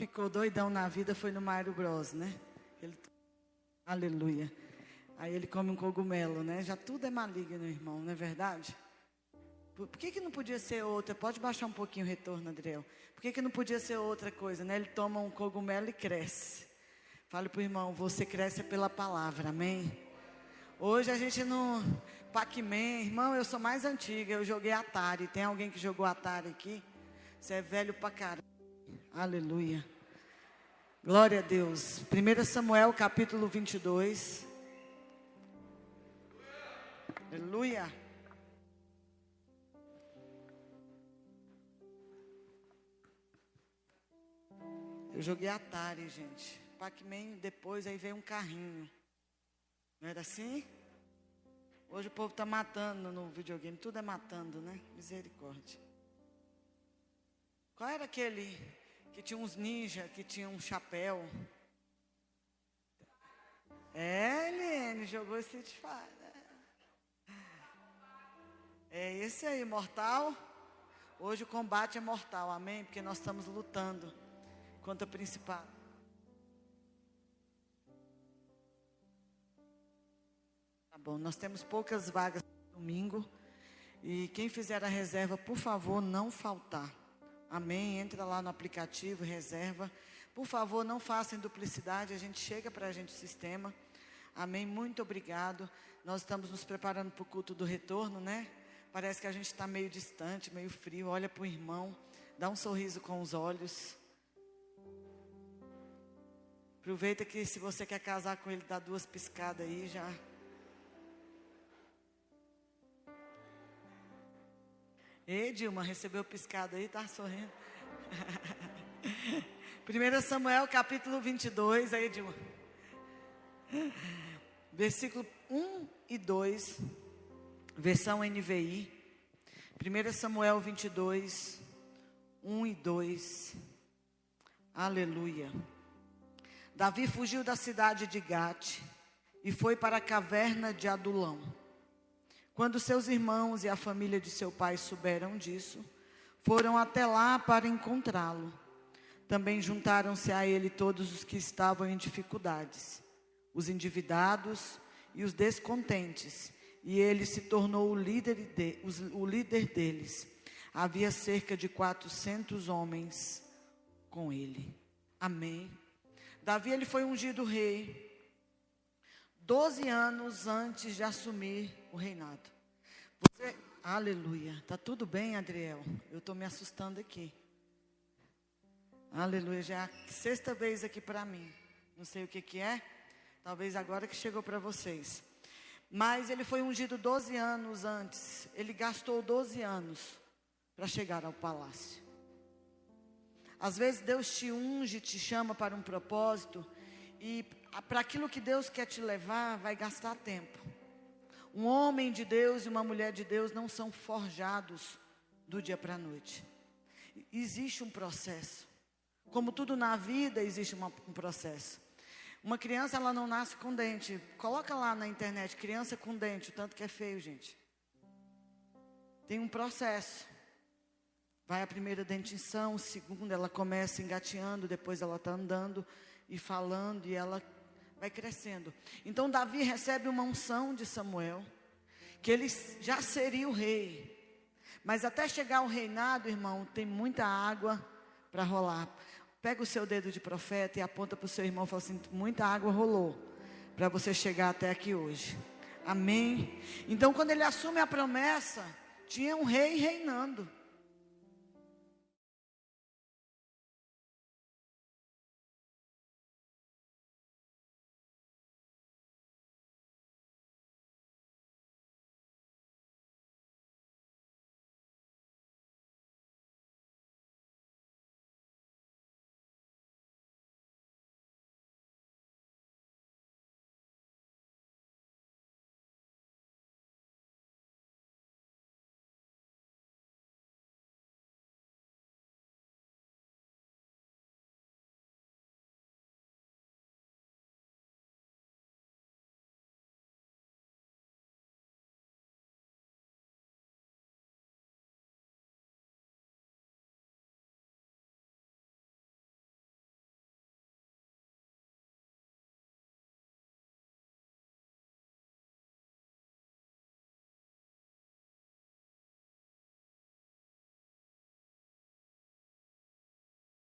ficou doidão na vida foi no Mário Bros, né? Ele, aleluia. Aí ele come um cogumelo, né? Já tudo é maligno, irmão, não é verdade? Por, que, que não podia ser outra? Pode baixar um pouquinho o retorno, Adriel. Por que, que não podia ser outra coisa, né? Ele toma um cogumelo e cresce. Fale para o irmão, você cresce pela palavra, amém? Hoje a gente não. Pac-Man, irmão, eu sou mais antiga, eu joguei Atari. Tem alguém que jogou Atari aqui? Você é velho pra caramba. Aleluia. Glória a Deus. 1 Samuel capítulo 22. Aleluia. Eu joguei Atari, gente. Pac-Man, depois aí veio um carrinho. Não era assim? Hoje o povo está matando no videogame. Tudo é matando, né? Misericórdia. Qual era aquele que tinha uns ninja, que tinha um chapéu? É, Eliane, jogou esse Fighter. É esse aí, mortal. Hoje o combate é mortal, amém? Porque nós estamos lutando contra o principal. Tá bom, nós temos poucas vagas domingo. E quem fizer a reserva, por favor, não faltar. Amém? Entra lá no aplicativo, reserva. Por favor, não façam duplicidade, a gente chega para a gente o sistema. Amém? Muito obrigado. Nós estamos nos preparando para o culto do retorno, né? Parece que a gente está meio distante, meio frio. Olha para o irmão, dá um sorriso com os olhos. Aproveita que se você quer casar com ele, dá duas piscadas aí já. Ei, Dilma, recebeu piscada aí, tá sorrindo. 1 Samuel capítulo 22, aí, Dilma. Versículo 1 e 2 versão NVI, 1 Samuel 22, 1 e 2. Aleluia. Davi fugiu da cidade de Gate e foi para a caverna de Adulão. Quando seus irmãos e a família de seu pai souberam disso, foram até lá para encontrá-lo. Também juntaram-se a ele todos os que estavam em dificuldades, os endividados e os descontentes e ele se tornou o líder, de, o líder deles. Havia cerca de 400 homens com ele. Amém. Davi ele foi ungido rei 12 anos antes de assumir o reinado. Você, aleluia. Tá tudo bem, Adriel? Eu estou me assustando aqui. Aleluia. Já é a sexta vez aqui para mim. Não sei o que que é. Talvez agora que chegou para vocês. Mas ele foi ungido 12 anos antes. Ele gastou 12 anos para chegar ao palácio. Às vezes Deus te unge, te chama para um propósito, e para aquilo que Deus quer te levar, vai gastar tempo. Um homem de Deus e uma mulher de Deus não são forjados do dia para a noite. Existe um processo. Como tudo na vida, existe uma, um processo. Uma criança, ela não nasce com dente. Coloca lá na internet, criança com dente, o tanto que é feio, gente. Tem um processo. Vai a primeira dentição, segunda ela começa engateando, depois ela está andando e falando e ela vai crescendo. Então Davi recebe uma unção de Samuel, que ele já seria o rei. Mas até chegar ao reinado, irmão, tem muita água para rolar. Pega o seu dedo de profeta e aponta para o seu irmão e fala assim: muita água rolou para você chegar até aqui hoje. Amém? Então, quando ele assume a promessa, tinha um rei reinando.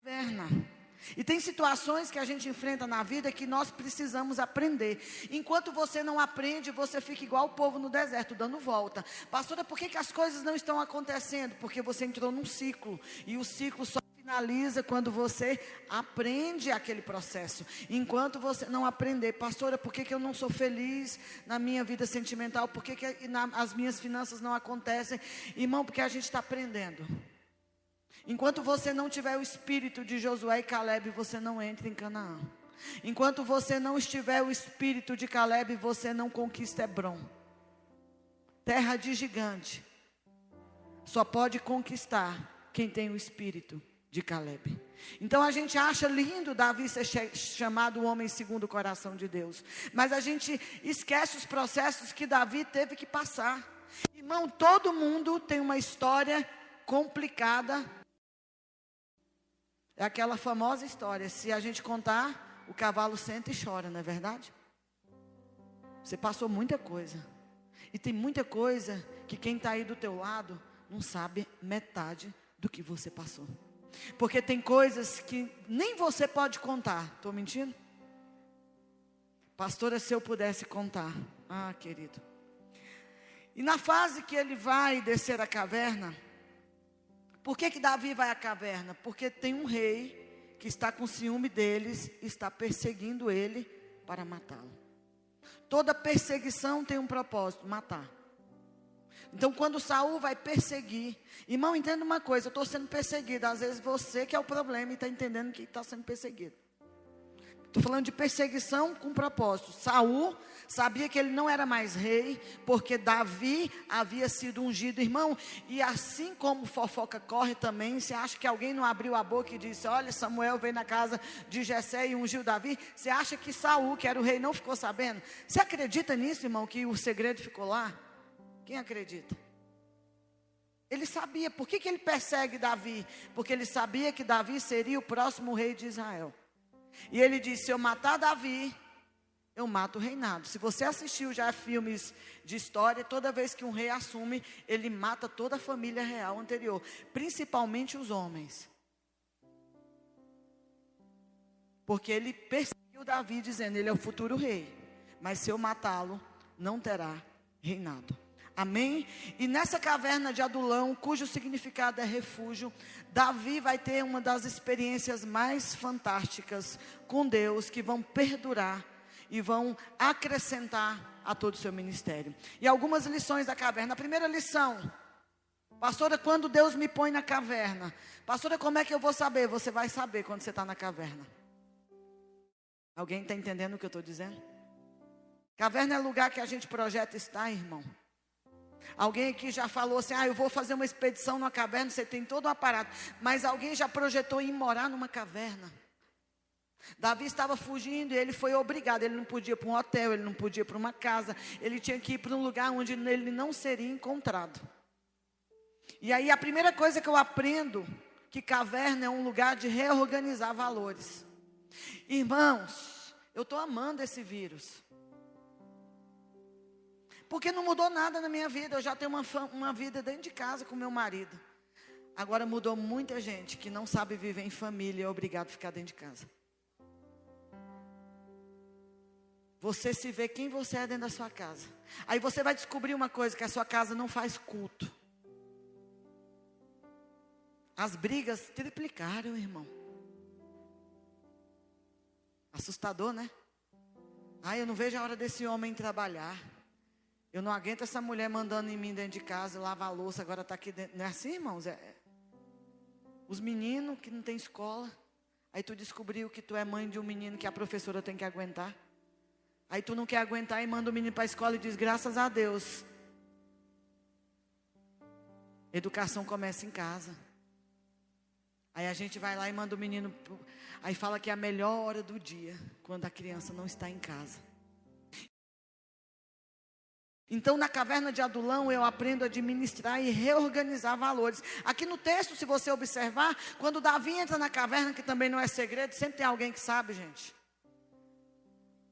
Caverna. E tem situações que a gente enfrenta na vida que nós precisamos aprender. Enquanto você não aprende, você fica igual o povo no deserto, dando volta. Pastora, por que, que as coisas não estão acontecendo? Porque você entrou num ciclo. E o ciclo só finaliza quando você aprende aquele processo. Enquanto você não aprender, pastora, por que, que eu não sou feliz na minha vida sentimental? Por que, que na, as minhas finanças não acontecem? Irmão, porque a gente está aprendendo. Enquanto você não tiver o espírito de Josué e Caleb, você não entra em Canaã. Enquanto você não estiver o espírito de Caleb, você não conquista Hebron. Terra de gigante. Só pode conquistar quem tem o espírito de Caleb. Então a gente acha lindo Davi ser chamado o homem segundo o coração de Deus. Mas a gente esquece os processos que Davi teve que passar. Irmão, todo mundo tem uma história complicada é aquela famosa história: se a gente contar, o cavalo senta e chora, não é verdade? Você passou muita coisa. E tem muita coisa que quem está aí do teu lado não sabe metade do que você passou. Porque tem coisas que nem você pode contar. Estou mentindo? Pastora, se eu pudesse contar. Ah, querido. E na fase que ele vai descer a caverna, por que, que Davi vai à caverna? Porque tem um rei que está com ciúme deles, está perseguindo ele para matá-lo. Toda perseguição tem um propósito: matar. Então, quando Saul vai perseguir, irmão, entenda uma coisa: eu estou sendo perseguido. Às vezes você que é o problema e está entendendo que está sendo perseguido. Estou falando de perseguição com propósito. Saul sabia que ele não era mais rei, porque Davi havia sido ungido, irmão. E assim como fofoca corre também, você acha que alguém não abriu a boca e disse: Olha, Samuel veio na casa de Jessé e ungiu Davi? Você acha que Saul, que era o rei, não ficou sabendo? Você acredita nisso, irmão, que o segredo ficou lá? Quem acredita? Ele sabia, por que, que ele persegue Davi? Porque ele sabia que Davi seria o próximo rei de Israel. E ele disse: Se eu matar Davi, eu mato o reinado. Se você assistiu já filmes de história, toda vez que um rei assume, ele mata toda a família real anterior, principalmente os homens. Porque ele perseguiu Davi, dizendo: Ele é o futuro rei. Mas se eu matá-lo, não terá reinado. Amém? E nessa caverna de Adulão, cujo significado é refúgio, Davi vai ter uma das experiências mais fantásticas com Deus, que vão perdurar e vão acrescentar a todo o seu ministério. E algumas lições da caverna. A primeira lição, pastora, quando Deus me põe na caverna, pastora, como é que eu vou saber? Você vai saber quando você está na caverna. Alguém está entendendo o que eu estou dizendo? Caverna é lugar que a gente projeta estar, irmão. Alguém aqui já falou assim: ah, eu vou fazer uma expedição numa caverna, você tem todo um aparato. Mas alguém já projetou ir morar numa caverna. Davi estava fugindo e ele foi obrigado. Ele não podia ir para um hotel, ele não podia ir para uma casa, ele tinha que ir para um lugar onde ele não seria encontrado. E aí a primeira coisa que eu aprendo que caverna é um lugar de reorganizar valores. Irmãos, eu estou amando esse vírus. Porque não mudou nada na minha vida. Eu já tenho uma, uma vida dentro de casa com meu marido. Agora mudou muita gente que não sabe viver em família e é obrigado a ficar dentro de casa. Você se vê quem você é dentro da sua casa. Aí você vai descobrir uma coisa: que a sua casa não faz culto. As brigas triplicaram, irmão. Assustador, né? Ai, eu não vejo a hora desse homem trabalhar. Eu não aguento essa mulher mandando em mim dentro de casa, lavar a louça, agora está aqui dentro. Não é assim, irmãos? É, é. Os meninos que não têm escola. Aí tu descobriu que tu é mãe de um menino que a professora tem que aguentar. Aí tu não quer aguentar e manda o menino para a escola e diz, graças a Deus. Educação começa em casa. Aí a gente vai lá e manda o menino. Aí fala que é a melhor hora do dia, quando a criança não está em casa. Então, na caverna de Adulão, eu aprendo a administrar e reorganizar valores. Aqui no texto, se você observar, quando Davi entra na caverna, que também não é segredo, sempre tem alguém que sabe, gente.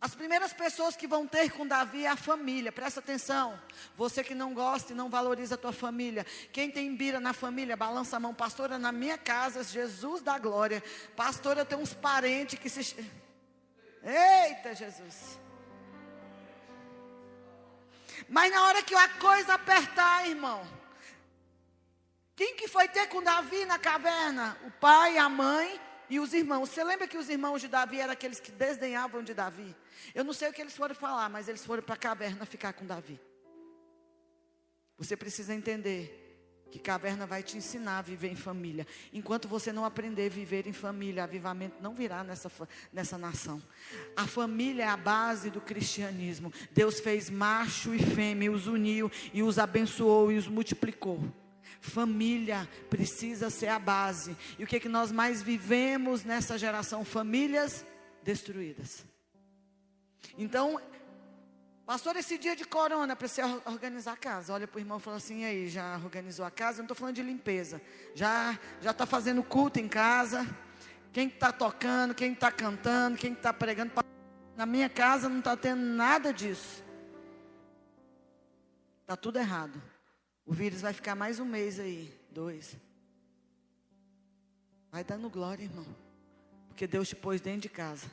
As primeiras pessoas que vão ter com Davi é a família, presta atenção. Você que não gosta e não valoriza a tua família. Quem tem bira na família, balança a mão. Pastora, na minha casa, Jesus da glória. Pastora, eu tenho uns parentes que se. Eita, Jesus. Mas na hora que a coisa apertar, irmão. Quem que foi ter com Davi na caverna? O pai, a mãe e os irmãos. Você lembra que os irmãos de Davi eram aqueles que desdenhavam de Davi? Eu não sei o que eles foram falar, mas eles foram para a caverna ficar com Davi. Você precisa entender que caverna vai te ensinar a viver em família. Enquanto você não aprender a viver em família, avivamento não virá nessa, nessa nação. A família é a base do cristianismo. Deus fez macho e fêmea, os uniu e os abençoou e os multiplicou. Família precisa ser a base. E o que, é que nós mais vivemos nessa geração? Famílias destruídas. Então, pastor, esse dia de corona, para você organizar a casa. Olha para o irmão e fala assim: aí, já organizou a casa? não estou falando de limpeza. Já já está fazendo culto em casa. Quem está tocando, quem está cantando, quem está pregando. Na minha casa não está tendo nada disso. Está tudo errado. O vírus vai ficar mais um mês aí, dois. Vai dando glória, irmão. Porque Deus te pôs dentro de casa.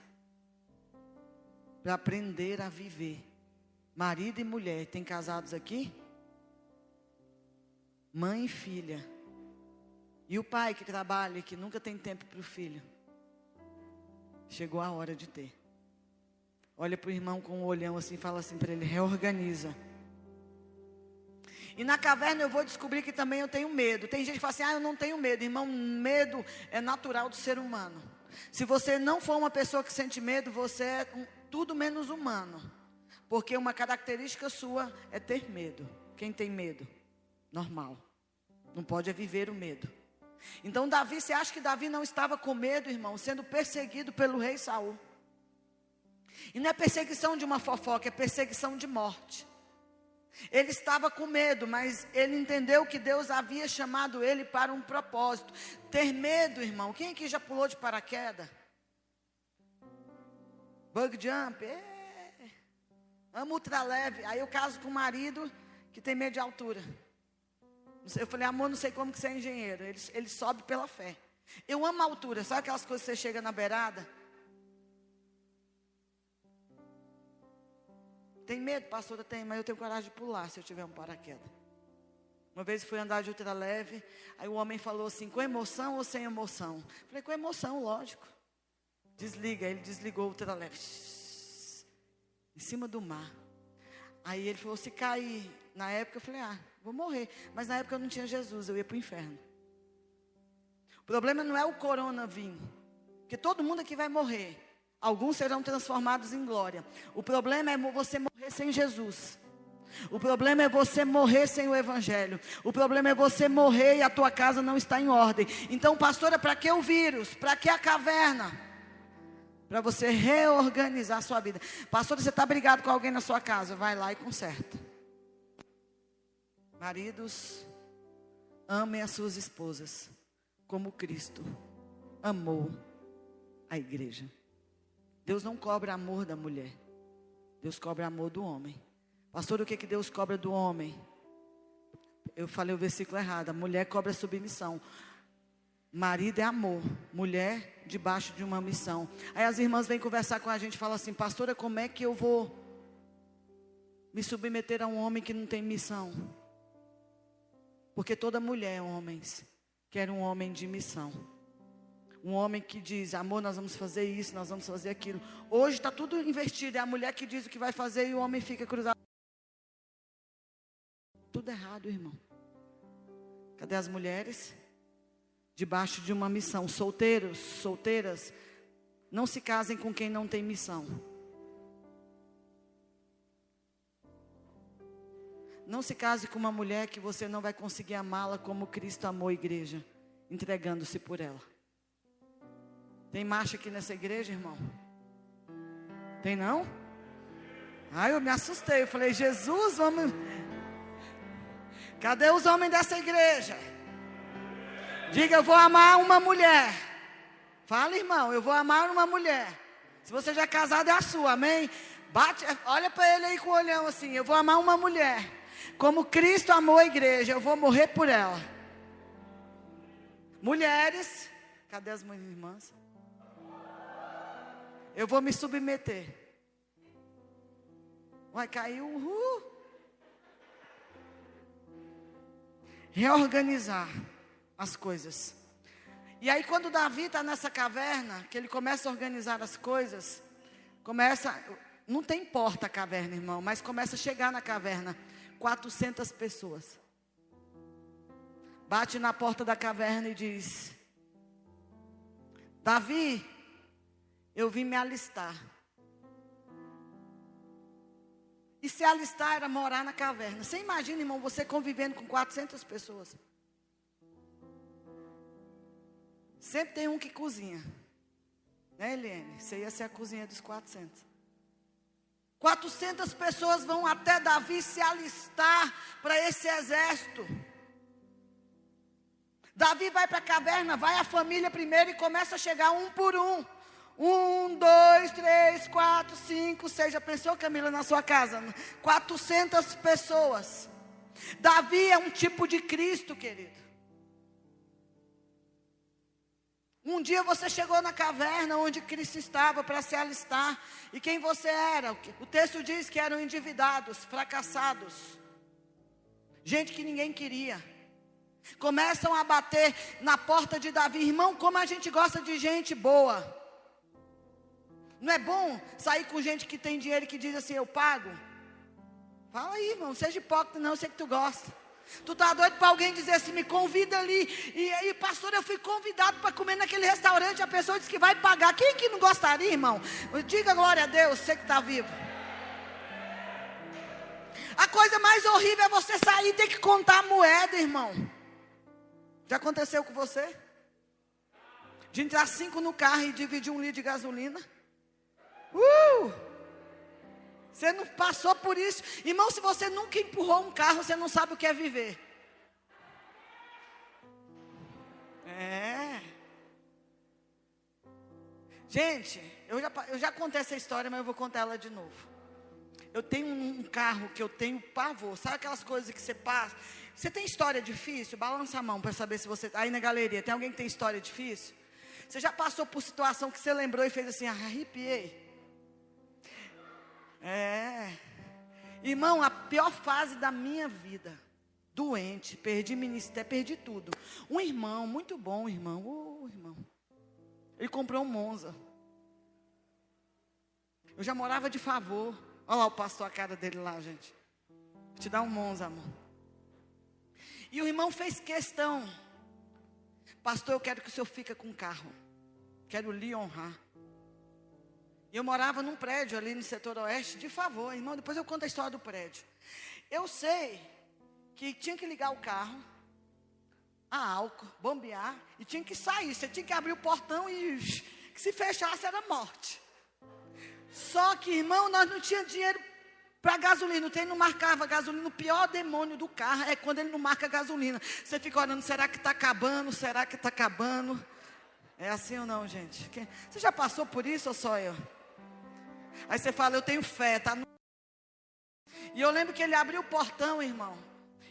Para aprender a viver. Marido e mulher, tem casados aqui? Mãe e filha. E o pai que trabalha, que nunca tem tempo para o filho. Chegou a hora de ter. Olha para o irmão com um olhão assim, fala assim para ele: reorganiza. E na caverna eu vou descobrir que também eu tenho medo. Tem gente que fala assim: ah, eu não tenho medo. Irmão, medo é natural do ser humano. Se você não for uma pessoa que sente medo, você é um, tudo menos humano. Porque uma característica sua é ter medo. Quem tem medo? Normal. Não pode é viver o medo. Então Davi, você acha que Davi não estava com medo, irmão, sendo perseguido pelo rei Saul? E não é perseguição de uma fofoca, é perseguição de morte. Ele estava com medo, mas ele entendeu que Deus havia chamado ele para um propósito. Ter medo, irmão. Quem aqui já pulou de paraquedas? Bug jump? É. Amo ultraleve. Aí eu caso com um marido que tem medo de altura. Eu falei, amor, não sei como que você é engenheiro. Ele, ele sobe pela fé. Eu amo a altura. Sabe aquelas coisas que você chega na beirada? Tem medo, pastora? Tem, mas eu tenho coragem de pular se eu tiver um paraquedas. Uma vez fui andar de ultra leve, aí o homem falou assim: com emoção ou sem emoção? Falei: com emoção, lógico. Desliga, ele desligou o ultra leve. Em cima do mar. Aí ele falou: se cair. Na época eu falei: ah, vou morrer. Mas na época eu não tinha Jesus, eu ia para o inferno. O problema não é o corona vir, porque todo mundo aqui vai morrer. Alguns serão transformados em glória. O problema é você morrer sem Jesus. O problema é você morrer sem o Evangelho. O problema é você morrer e a tua casa não está em ordem. Então, pastora, para que o vírus? Para que a caverna? Para você reorganizar a sua vida. Pastora, você está brigado com alguém na sua casa? Vai lá e conserta. Maridos, amem as suas esposas como Cristo amou a igreja. Deus não cobra amor da mulher. Deus cobra amor do homem. Pastor, o que, que Deus cobra do homem? Eu falei o versículo errado. A mulher cobra submissão. Marido é amor, mulher debaixo de uma missão. Aí as irmãs vêm conversar com a gente e falam assim: Pastora, como é que eu vou me submeter a um homem que não tem missão? Porque toda mulher, homens, quer um homem de missão. Um homem que diz, amor, nós vamos fazer isso, nós vamos fazer aquilo. Hoje está tudo invertido. É a mulher que diz o que vai fazer e o homem fica cruzado. Tudo errado, irmão. Cadê as mulheres? Debaixo de uma missão. Solteiros, solteiras, não se casem com quem não tem missão. Não se case com uma mulher que você não vai conseguir amá-la como Cristo amou a igreja, entregando-se por ela. Tem marcha aqui nessa igreja, irmão? Tem não? Ai, eu me assustei. Eu falei, Jesus, vamos. Cadê os homens dessa igreja? Diga, eu vou amar uma mulher. Fala, irmão, eu vou amar uma mulher. Se você já é casado, é a sua, amém? Bate, olha para ele aí com o olhão assim. Eu vou amar uma mulher. Como Cristo amou a igreja, eu vou morrer por ela. Mulheres, cadê as minhas irmãs? Eu vou me submeter. Vai cair o uhul. Reorganizar as coisas. E aí, quando Davi está nessa caverna, que ele começa a organizar as coisas, começa. Não tem porta a caverna, irmão, mas começa a chegar na caverna 400 pessoas. Bate na porta da caverna e diz: Davi, eu vim me alistar. E se alistar era morar na caverna. Você imagina, irmão, você convivendo com 400 pessoas. Sempre tem um que cozinha. Né, Eliane? Você ia ser a cozinha dos 400. 400 pessoas vão até Davi se alistar para esse exército. Davi vai para a caverna, vai a família primeiro e começa a chegar um por um. Um, dois, três, quatro, cinco, seis. Já pensou, Camila, na sua casa? 400 pessoas. Davi é um tipo de Cristo, querido. Um dia você chegou na caverna onde Cristo estava para se alistar. E quem você era? O texto diz que eram endividados, fracassados. Gente que ninguém queria. Começam a bater na porta de Davi. Irmão, como a gente gosta de gente boa. Não é bom sair com gente que tem dinheiro e que diz assim: Eu pago? Fala aí, irmão. Seja hipócrita, não. Eu sei que tu gosta. Tu tá doido para alguém dizer assim, me convida ali. E aí, pastor, eu fui convidado para comer naquele restaurante. A pessoa disse que vai pagar. Quem que não gostaria, irmão? Diga glória a Deus, você que está vivo. A coisa mais horrível é você sair e ter que contar a moeda, irmão. Já aconteceu com você? De entrar cinco no carro e dividir um litro de gasolina? Uh! Você não passou por isso. Irmão, se você nunca empurrou um carro, você não sabe o que é viver. É. Gente, eu já, eu já contei essa história, mas eu vou contar ela de novo. Eu tenho um, carro que eu tenho pavor. Sabe aquelas coisas que você passa? Você tem história difícil? Balança a mão para saber se você. Aí na galeria, tem alguém que tem história difícil? Você já passou por situação que você lembrou e fez assim, arrepiei? É. Irmão, a pior fase da minha vida. Doente, perdi ministério, perdi tudo. Um irmão, muito bom, irmão. Oh, irmão. Ele comprou um Monza. Eu já morava de favor. Olha lá o pastor, a cara dele lá, gente. Vou te dar um Monza, amor. E o irmão fez questão. Pastor, eu quero que o senhor fique com o carro. Quero lhe honrar. Eu morava num prédio ali no setor oeste, de favor, irmão, depois eu conto a história do prédio. Eu sei que tinha que ligar o carro, a álcool, bombear, e tinha que sair. Você tinha que abrir o portão e que se fechasse era morte. Só que, irmão, nós não tínhamos dinheiro para gasolina. O trem não marcava gasolina. O pior demônio do carro é quando ele não marca gasolina. Você fica olhando, será que está acabando? Será que está acabando? É assim ou não, gente? Você já passou por isso ou só eu? Aí você fala, eu tenho fé, tá no... E eu lembro que ele abriu o portão, irmão.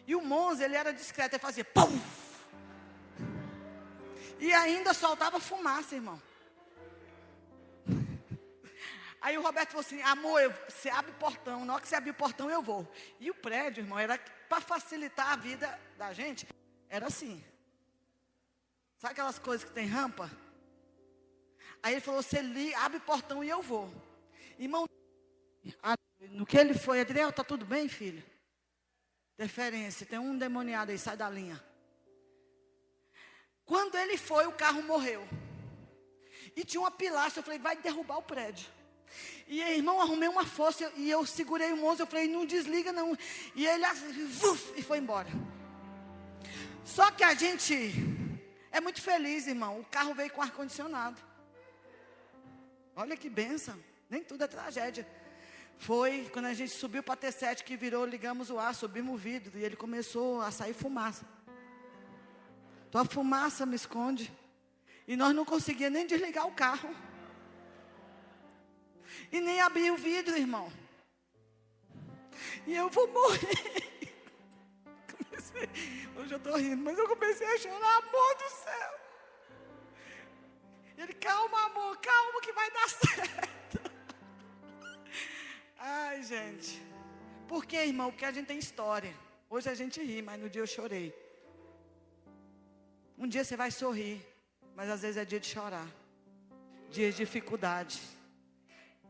E o Monza, ele era discreto, ele fazia pum. E ainda soltava fumaça, irmão. Aí o Roberto falou assim: amor, eu, você abre o portão, na hora que você abrir o portão eu vou. E o prédio, irmão, era para facilitar a vida da gente, era assim. Sabe aquelas coisas que tem rampa? Aí ele falou: você li, abre o portão e eu vou. Irmão, no que ele foi, Adriel, está tudo bem, filho? Deferência, tem um demoniado aí, sai da linha. Quando ele foi, o carro morreu. E tinha uma pilastra, eu falei, vai derrubar o prédio. E irmão, arrumei uma força e eu segurei o moço, eu falei, não desliga não. E ele uf, e foi embora. Só que a gente é muito feliz, irmão. O carro veio com ar condicionado. Olha que benção. Nem tudo é tragédia. Foi quando a gente subiu para T7 que virou, ligamos o ar, subimos o vidro e ele começou a sair fumaça. Então a fumaça me esconde. E nós não conseguíamos nem desligar o carro. E nem abri o vidro, irmão. E eu vou morrer. Comecei, hoje eu estou rindo, mas eu comecei a chorar, amor do céu. Ele, calma, amor, calma que vai dar certo. Ai, gente. Por que, irmão? Porque a gente tem história. Hoje a gente ri, mas no dia eu chorei. Um dia você vai sorrir, mas às vezes é dia de chorar. Dia de dificuldade.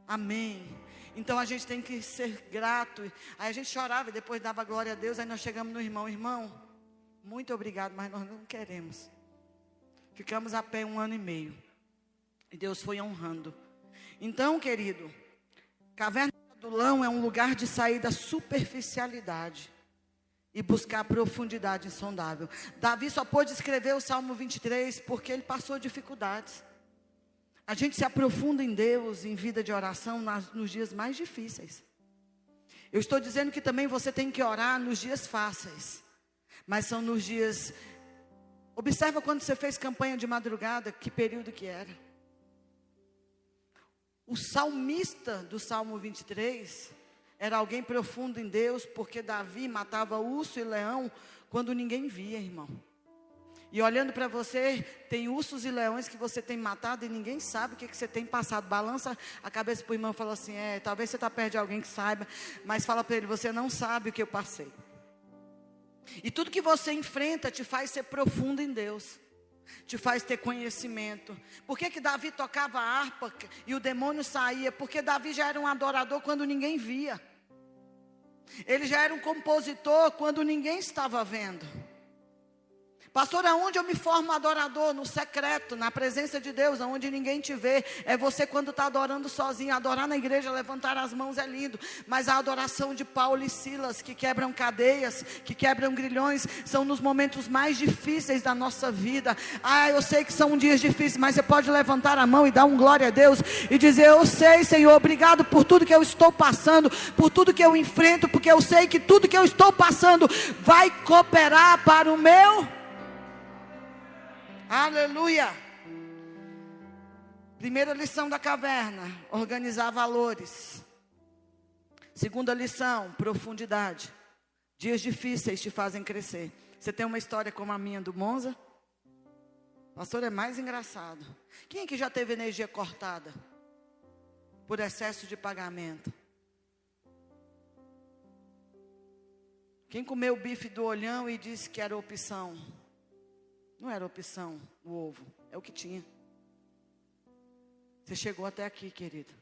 Amém. Então a gente tem que ser grato. Aí a gente chorava e depois dava glória a Deus. Aí nós chegamos no irmão, irmão, muito obrigado, mas nós não queremos. Ficamos a pé um ano e meio. E Deus foi honrando. Então, querido, caverna Adulão é um lugar de sair da superficialidade e buscar profundidade insondável. Davi só pôde escrever o Salmo 23 porque ele passou dificuldades. A gente se aprofunda em Deus, em vida de oração, nas, nos dias mais difíceis. Eu estou dizendo que também você tem que orar nos dias fáceis, mas são nos dias. Observa quando você fez campanha de madrugada, que período que era. O salmista do Salmo 23 era alguém profundo em Deus, porque Davi matava urso e leão quando ninguém via, irmão. E olhando para você, tem ursos e leões que você tem matado e ninguém sabe o que, que você tem passado. Balança a cabeça para o irmão e fala assim: É, talvez você está perto de alguém que saiba, mas fala para ele: Você não sabe o que eu passei. E tudo que você enfrenta te faz ser profundo em Deus, te faz ter conhecimento. Por que, que Davi tocava harpa e o demônio saía? Porque Davi já era um adorador quando ninguém via. Ele já era um compositor quando ninguém estava vendo. Pastor, aonde eu me formo adorador? No secreto, na presença de Deus, aonde ninguém te vê. É você quando está adorando sozinho. Adorar na igreja, levantar as mãos é lindo. Mas a adoração de Paulo e Silas, que quebram cadeias, que quebram grilhões, são nos momentos mais difíceis da nossa vida. Ah, eu sei que são dias difíceis, mas você pode levantar a mão e dar um glória a Deus e dizer: Eu sei, Senhor, obrigado por tudo que eu estou passando, por tudo que eu enfrento, porque eu sei que tudo que eu estou passando vai cooperar para o meu Aleluia. Primeira lição da caverna: organizar valores. Segunda lição: profundidade. Dias difíceis te fazem crescer. Você tem uma história como a minha do Monza? Pastor, é mais engraçado. Quem é que já teve energia cortada? Por excesso de pagamento. Quem comeu o bife do olhão e disse que era opção? Não era opção o ovo, é o que tinha. Você chegou até aqui, querido.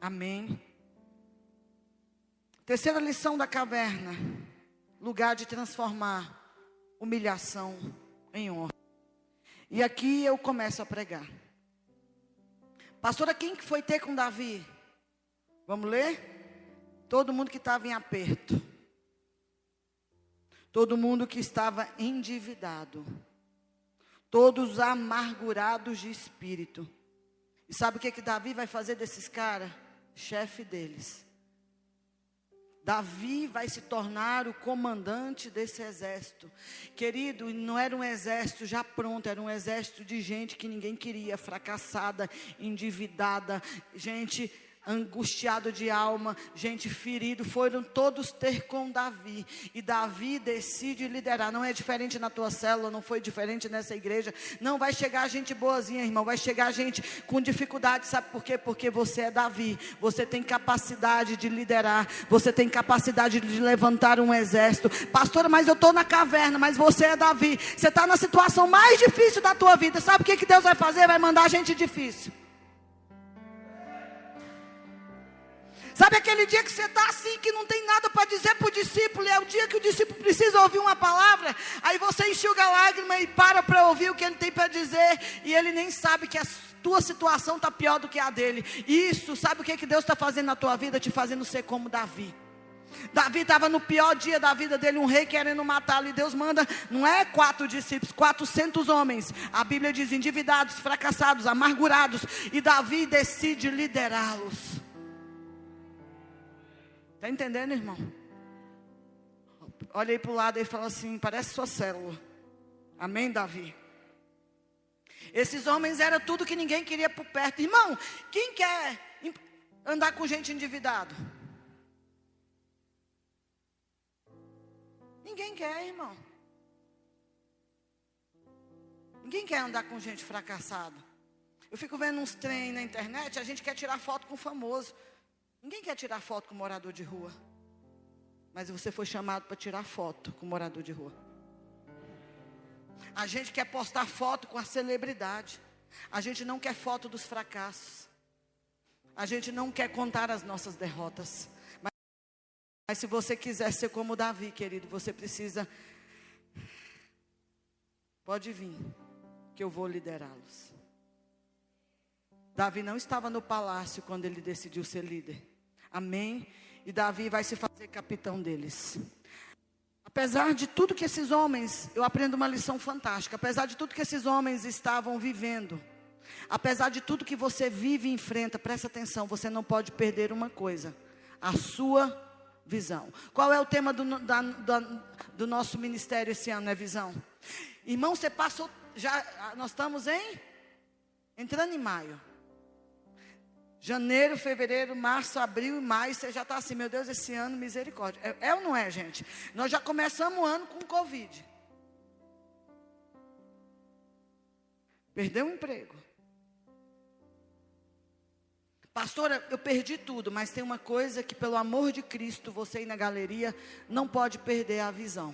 Amém. Terceira lição da caverna: lugar de transformar humilhação em honra. E aqui eu começo a pregar. Pastora, quem que foi ter com Davi? Vamos ler? Todo mundo que estava em aperto. Todo mundo que estava endividado todos amargurados de espírito. E sabe o que, que Davi vai fazer desses caras? Chefe deles. Davi vai se tornar o comandante desse exército. Querido, não era um exército já pronto, era um exército de gente que ninguém queria, fracassada, endividada, gente angustiado de alma, gente ferido, foram todos ter com Davi. E Davi decide liderar. Não é diferente na tua célula, não foi diferente nessa igreja. Não vai chegar gente boazinha, irmão. Vai chegar gente com dificuldade. Sabe por quê? Porque você é Davi. Você tem capacidade de liderar. Você tem capacidade de levantar um exército. Pastora, mas eu estou na caverna. Mas você é Davi. Você está na situação mais difícil da tua vida. Sabe o que, que Deus vai fazer? Vai mandar gente difícil. Sabe aquele dia que você está assim, que não tem nada para dizer para o discípulo, é o dia que o discípulo precisa ouvir uma palavra, aí você enxuga a lágrima e para para ouvir o que ele tem para dizer, e ele nem sabe que a tua situação está pior do que a dele. Isso, sabe o que, que Deus está fazendo na tua vida? Te fazendo ser como Davi. Davi estava no pior dia da vida dele, um rei querendo matá-lo, e Deus manda, não é quatro discípulos, quatrocentos homens. A Bíblia diz endividados, fracassados, amargurados, e Davi decide liderá-los. Está entendendo, irmão? Olha aí para o lado e fala assim: parece sua célula. Amém, Davi? Esses homens eram tudo que ninguém queria por perto. Irmão, quem quer andar com gente endividado? Ninguém quer, irmão. Ninguém quer andar com gente fracassada. Eu fico vendo uns trem na internet, a gente quer tirar foto com famoso. Ninguém quer tirar foto com morador de rua. Mas você foi chamado para tirar foto com morador de rua. A gente quer postar foto com a celebridade. A gente não quer foto dos fracassos. A gente não quer contar as nossas derrotas. Mas, mas se você quiser ser como Davi, querido, você precisa. Pode vir, que eu vou liderá-los. Davi não estava no palácio quando ele decidiu ser líder. Amém? E Davi vai se fazer capitão deles. Apesar de tudo que esses homens, eu aprendo uma lição fantástica. Apesar de tudo que esses homens estavam vivendo, apesar de tudo que você vive e enfrenta, presta atenção, você não pode perder uma coisa: a sua visão. Qual é o tema do, da, da, do nosso ministério esse ano? É visão. Irmão, você passou, já, nós estamos em, entrando em maio. Janeiro, fevereiro, março, abril e maio, você já está assim, meu Deus, esse ano, misericórdia. É, é ou não é, gente? Nós já começamos o ano com Covid. Perdeu o emprego. Pastora, eu perdi tudo, mas tem uma coisa que, pelo amor de Cristo, você aí na galeria não pode perder a visão.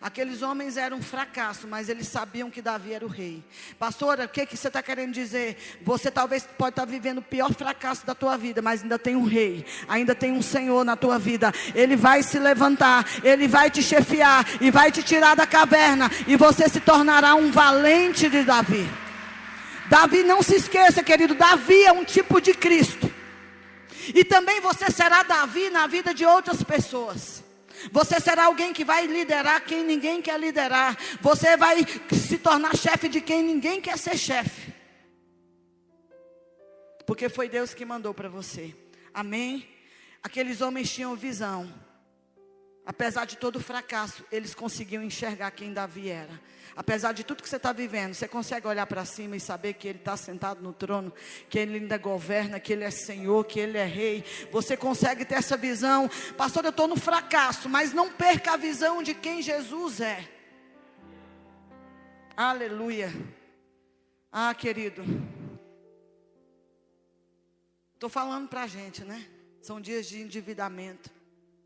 Aqueles homens eram um fracasso, mas eles sabiam que Davi era o rei. Pastora, o que, que você está querendo dizer? Você talvez pode estar tá vivendo o pior fracasso da tua vida, mas ainda tem um rei, ainda tem um Senhor na tua vida. Ele vai se levantar, ele vai te chefiar e vai te tirar da caverna, e você se tornará um valente de Davi. Davi, não se esqueça, querido, Davi é um tipo de Cristo. E também você será Davi na vida de outras pessoas. Você será alguém que vai liderar quem ninguém quer liderar. Você vai se tornar chefe de quem ninguém quer ser chefe. Porque foi Deus que mandou para você. Amém? Aqueles homens tinham visão. Apesar de todo o fracasso, eles conseguiam enxergar quem Davi era. Apesar de tudo que você está vivendo, você consegue olhar para cima e saber que Ele está sentado no trono, que Ele ainda governa, que Ele é Senhor, que Ele é Rei. Você consegue ter essa visão. Pastor, eu estou no fracasso, mas não perca a visão de quem Jesus é. Aleluia. Ah, querido. Estou falando para a gente, né? São dias de endividamento,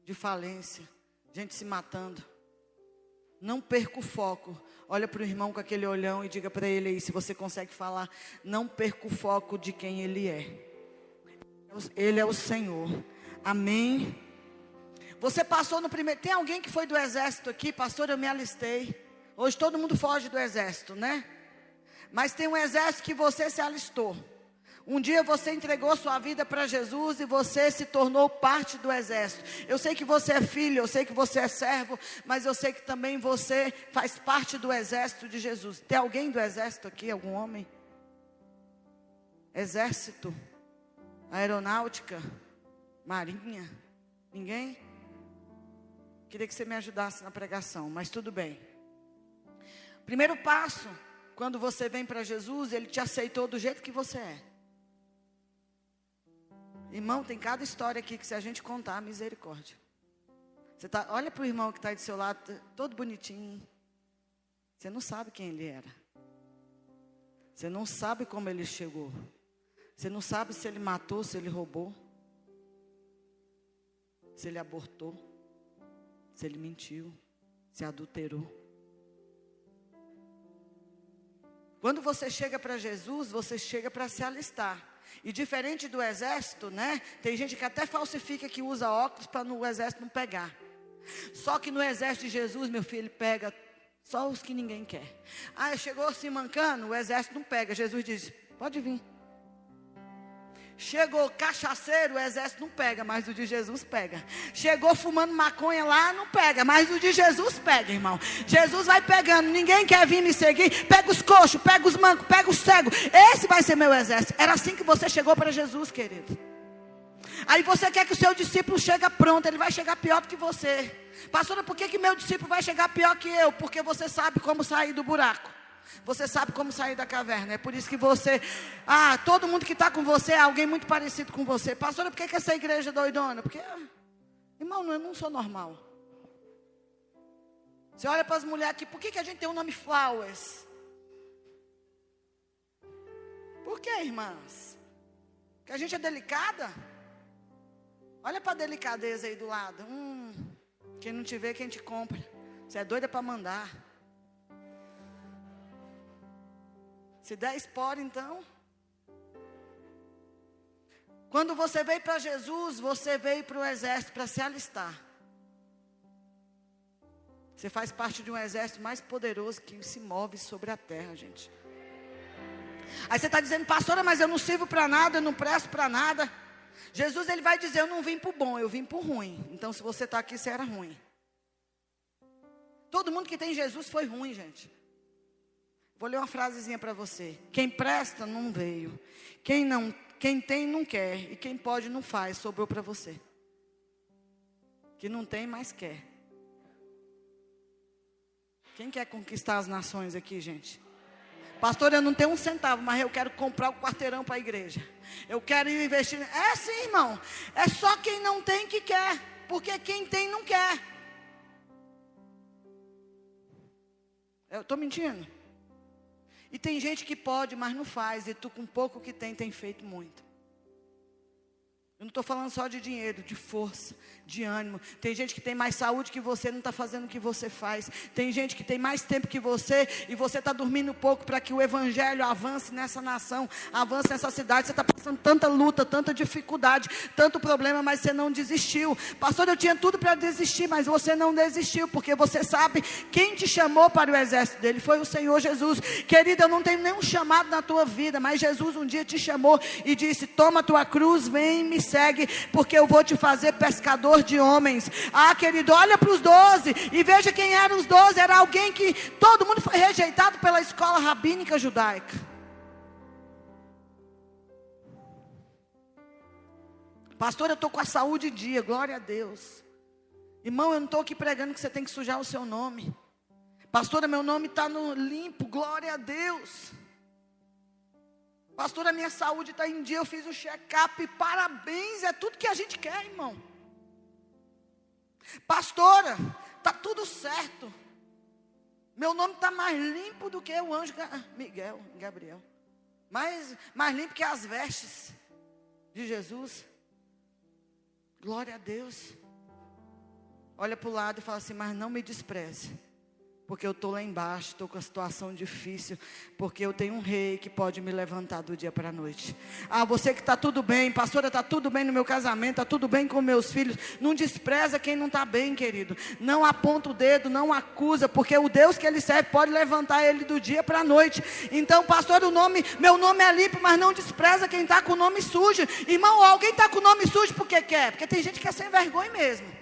de falência, gente se matando. Não perca o foco. Olha para o irmão com aquele olhão e diga para ele aí, se você consegue falar, não perca o foco de quem ele é. Ele é o Senhor. Amém. Você passou no primeiro. Tem alguém que foi do exército aqui, pastor? Eu me alistei. Hoje todo mundo foge do exército, né? Mas tem um exército que você se alistou. Um dia você entregou sua vida para Jesus e você se tornou parte do exército. Eu sei que você é filho, eu sei que você é servo, mas eu sei que também você faz parte do exército de Jesus. Tem alguém do exército aqui? Algum homem? Exército, aeronáutica, marinha? Ninguém? Queria que você me ajudasse na pregação, mas tudo bem. Primeiro passo, quando você vem para Jesus, ele te aceitou do jeito que você é. Irmão, tem cada história aqui que se a gente contar, misericórdia. Você tá, olha para o irmão que está do seu lado, todo bonitinho. Você não sabe quem ele era. Você não sabe como ele chegou. Você não sabe se ele matou, se ele roubou. Se ele abortou. Se ele mentiu. Se adulterou. Quando você chega para Jesus, você chega para se alistar. E diferente do exército, né? Tem gente que até falsifica que usa óculos para no exército não pegar. Só que no exército de Jesus, meu filho, ele pega só os que ninguém quer. Ah, chegou se mancando, o exército não pega. Jesus diz: pode vir. Chegou cachaceiro, o exército não pega, mas o de Jesus pega. Chegou fumando maconha lá, não pega, mas o de Jesus pega, irmão. Jesus vai pegando, ninguém quer vir me seguir. Pega os coxos, pega os mancos, pega os cegos. Esse vai ser meu exército. Era assim que você chegou para Jesus, querido. Aí você quer que o seu discípulo chegue pronto, ele vai chegar pior do que você. Pastora, por que, que meu discípulo vai chegar pior que eu? Porque você sabe como sair do buraco. Você sabe como sair da caverna. É por isso que você. Ah, todo mundo que está com você é alguém muito parecido com você. Pastora, por que, que essa igreja é doidona? Porque, irmão, eu não sou normal. Você olha para as mulheres aqui, por que, que a gente tem o nome Flowers? Por que, irmãs? Que a gente é delicada? Olha para a delicadeza aí do lado. Hum, quem não te vê, quem te compra. Você é doida para mandar. Se der espora, então. Quando você veio para Jesus, você veio para o exército para se alistar. Você faz parte de um exército mais poderoso que se move sobre a terra, gente. Aí você está dizendo, pastora, mas eu não sirvo para nada, eu não presto para nada. Jesus ele vai dizer, eu não vim para o bom, eu vim para o ruim. Então, se você está aqui, você era ruim. Todo mundo que tem Jesus foi ruim, gente. Vou ler uma frasezinha para você. Quem presta não veio. Quem não, quem tem não quer e quem pode não faz. Sobrou para você. Que não tem, mas quer. Quem quer conquistar as nações aqui, gente? Pastor, eu não tenho um centavo, mas eu quero comprar o quarteirão para a igreja. Eu quero investir. É sim, irmão. É só quem não tem que quer. Porque quem tem não quer. Eu estou mentindo? E tem gente que pode, mas não faz. E tu, com pouco que tem, tem feito muito. Eu não estou falando só de dinheiro, de força, de ânimo. Tem gente que tem mais saúde que você, não está fazendo o que você faz. Tem gente que tem mais tempo que você e você está dormindo pouco para que o evangelho avance nessa nação, avance nessa cidade. Você está passando tanta luta, tanta dificuldade, tanto problema, mas você não desistiu. Pastor, eu tinha tudo para desistir, mas você não desistiu, porque você sabe quem te chamou para o exército dele foi o Senhor Jesus. Querida, eu não tenho nenhum chamado na tua vida, mas Jesus um dia te chamou e disse: Toma tua cruz, vem me segue, porque eu vou te fazer pescador de homens. Ah, querido, olha para os doze e veja quem eram os doze. Era alguém que todo mundo foi rejeitado pela escola rabínica judaica. Pastor, eu estou com a saúde em dia, glória a Deus. Irmão, eu não estou aqui pregando que você tem que sujar o seu nome. Pastora, meu nome está no limpo, glória a Deus. Pastor, a minha saúde está em dia, eu fiz o check-up, parabéns, é tudo que a gente quer, irmão. Pastora, está tudo certo. Meu nome está mais limpo do que o anjo Miguel, Gabriel. Mais, mais limpo que as vestes de Jesus. Glória a Deus. Olha para o lado e fala assim: Mas não me despreze porque eu estou lá embaixo, estou com a situação difícil, porque eu tenho um rei que pode me levantar do dia para a noite. Ah, você que está tudo bem, pastora, está tudo bem no meu casamento, está tudo bem com meus filhos. Não despreza quem não está bem, querido. Não aponta o dedo, não acusa, porque o Deus que ele serve pode levantar ele do dia para a noite. Então, pastor, o nome, meu nome é limpo, mas não despreza quem está com o nome sujo. Irmão, alguém está com o nome sujo porque quer? Porque tem gente que é sem vergonha mesmo.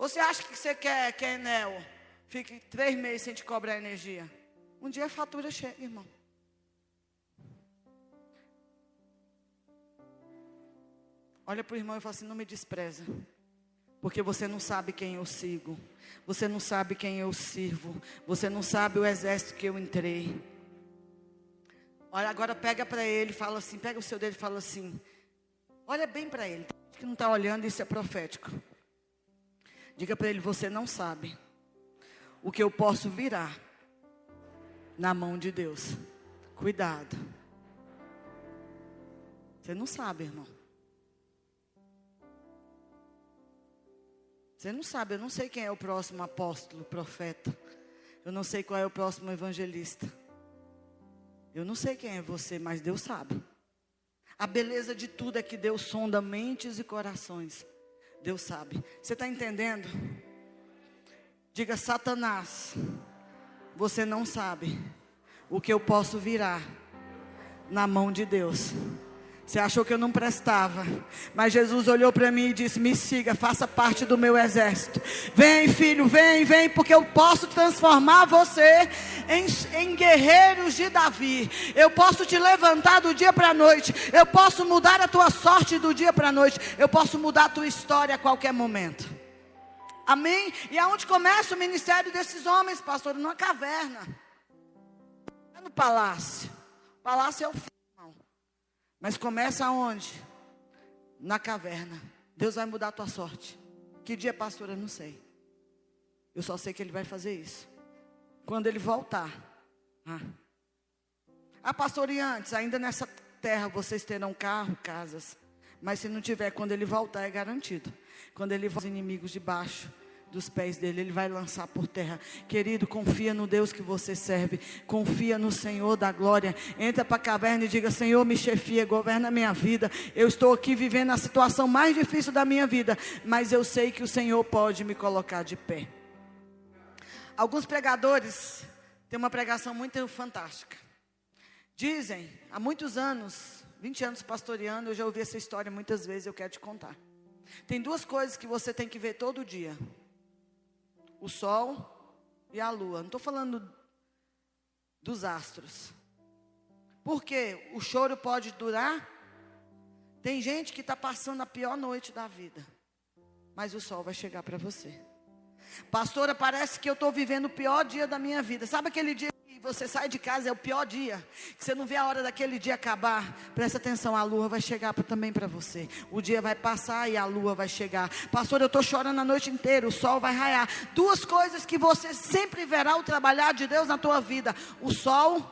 Você acha que você quer que a Enel fique três meses sem te cobrar energia? Um dia a fatura chega, irmão. Olha para o irmão e fala assim: não me despreza. Porque você não sabe quem eu sigo. Você não sabe quem eu sirvo. Você não sabe o exército que eu entrei. Olha, agora pega para ele, fala assim, pega o seu dedo e fala assim. Olha bem para ele. Que não está olhando, isso é profético. Diga para ele: você não sabe o que eu posso virar na mão de Deus. Cuidado. Você não sabe, irmão. Você não sabe, eu não sei quem é o próximo apóstolo, profeta. Eu não sei qual é o próximo evangelista. Eu não sei quem é você, mas Deus sabe. A beleza de tudo é que Deus sonda mentes e corações. Deus sabe. Você está entendendo? Diga, Satanás, você não sabe o que eu posso virar na mão de Deus. Você achou que eu não prestava, mas Jesus olhou para mim e disse: Me siga, faça parte do meu exército. Vem, filho, vem, vem, porque eu posso transformar você em, em guerreiros de Davi. Eu posso te levantar do dia para a noite. Eu posso mudar a tua sorte do dia para a noite. Eu posso mudar a tua história a qualquer momento. Amém? E aonde começa o ministério desses homens, pastor? Numa caverna. É no palácio. O palácio é o fim, Mas começa aonde? Na caverna. Deus vai mudar a tua sorte. Que dia, pastor? Eu não sei. Eu só sei que Ele vai fazer isso. Quando Ele voltar. Ah, ah pastor, e antes? Ainda nessa terra vocês terão carro, casas. Mas se não tiver, quando Ele voltar, é garantido. Quando Ele voltar, os inimigos debaixo dos pés dele, ele vai lançar por terra. Querido, confia no Deus que você serve, confia no Senhor da glória. Entra para a caverna e diga: Senhor, me chefia, governa a minha vida. Eu estou aqui vivendo a situação mais difícil da minha vida, mas eu sei que o Senhor pode me colocar de pé. Alguns pregadores têm uma pregação muito fantástica. Dizem, há muitos anos, 20 anos pastoreando, eu já ouvi essa história muitas vezes, eu quero te contar. Tem duas coisas que você tem que ver todo dia o sol e a lua. Não estou falando dos astros. Porque o choro pode durar. Tem gente que está passando a pior noite da vida. Mas o sol vai chegar para você. Pastora, parece que eu estou vivendo o pior dia da minha vida. Sabe aquele dia você sai de casa, é o pior dia. Que você não vê a hora daquele dia acabar. Presta atenção, a lua vai chegar também para você. O dia vai passar e a lua vai chegar. Pastor, eu estou chorando a noite inteira, o sol vai raiar. Duas coisas que você sempre verá o trabalhar de Deus na tua vida: o sol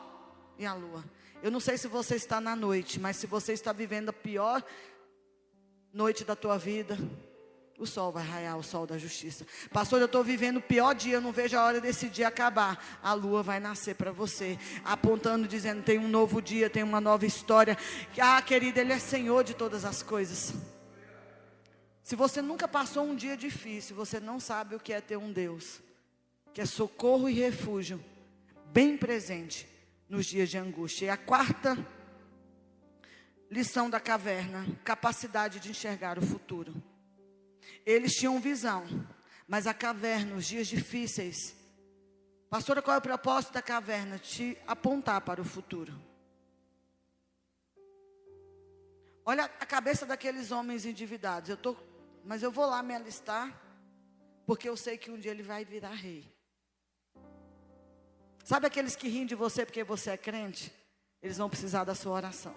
e a lua. Eu não sei se você está na noite, mas se você está vivendo a pior noite da tua vida, o sol vai raiar, o sol da justiça. Pastor, eu estou vivendo o pior dia, eu não vejo a hora desse dia acabar. A lua vai nascer para você, apontando, dizendo: tem um novo dia, tem uma nova história. Ah, querida, Ele é Senhor de todas as coisas. Se você nunca passou um dia difícil, você não sabe o que é ter um Deus, que é socorro e refúgio, bem presente nos dias de angústia. E a quarta lição da caverna: capacidade de enxergar o futuro. Eles tinham visão, mas a caverna, os dias difíceis. Pastora, qual é o propósito da caverna? Te apontar para o futuro. Olha a cabeça daqueles homens endividados. Eu tô, mas eu vou lá me alistar, porque eu sei que um dia ele vai virar rei. Sabe aqueles que riem de você porque você é crente? Eles vão precisar da sua oração.